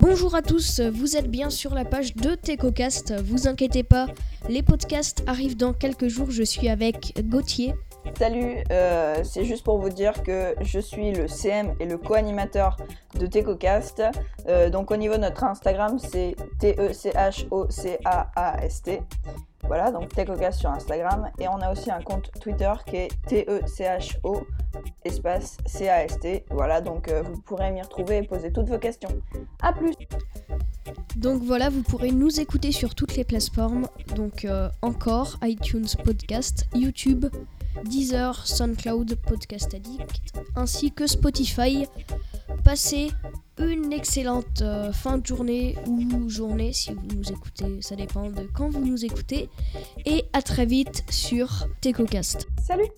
Bonjour à tous, vous êtes bien sur la page de TecoCast. Vous inquiétez pas, les podcasts arrivent dans quelques jours. Je suis avec Gauthier. Salut, euh, c'est juste pour vous dire que je suis le CM et le co-animateur de TecoCast. Euh, donc au niveau de notre Instagram, c'est T-E-C-H-O-C-A-A-S-T. Voilà, donc TecoCast sur Instagram. Et on a aussi un compte Twitter qui est T-E-C-H-O espace C-A-S-T. Voilà, donc euh, vous pourrez m'y retrouver et poser toutes vos questions. A plus Donc voilà, vous pourrez nous écouter sur toutes les plateformes. Donc euh, encore iTunes Podcast, YouTube, Deezer, SoundCloud, Podcast Addict, ainsi que Spotify. Passez une excellente euh, fin de journée ou journée si vous nous écoutez, ça dépend de quand vous nous écoutez. Et à très vite sur TecoCast. Salut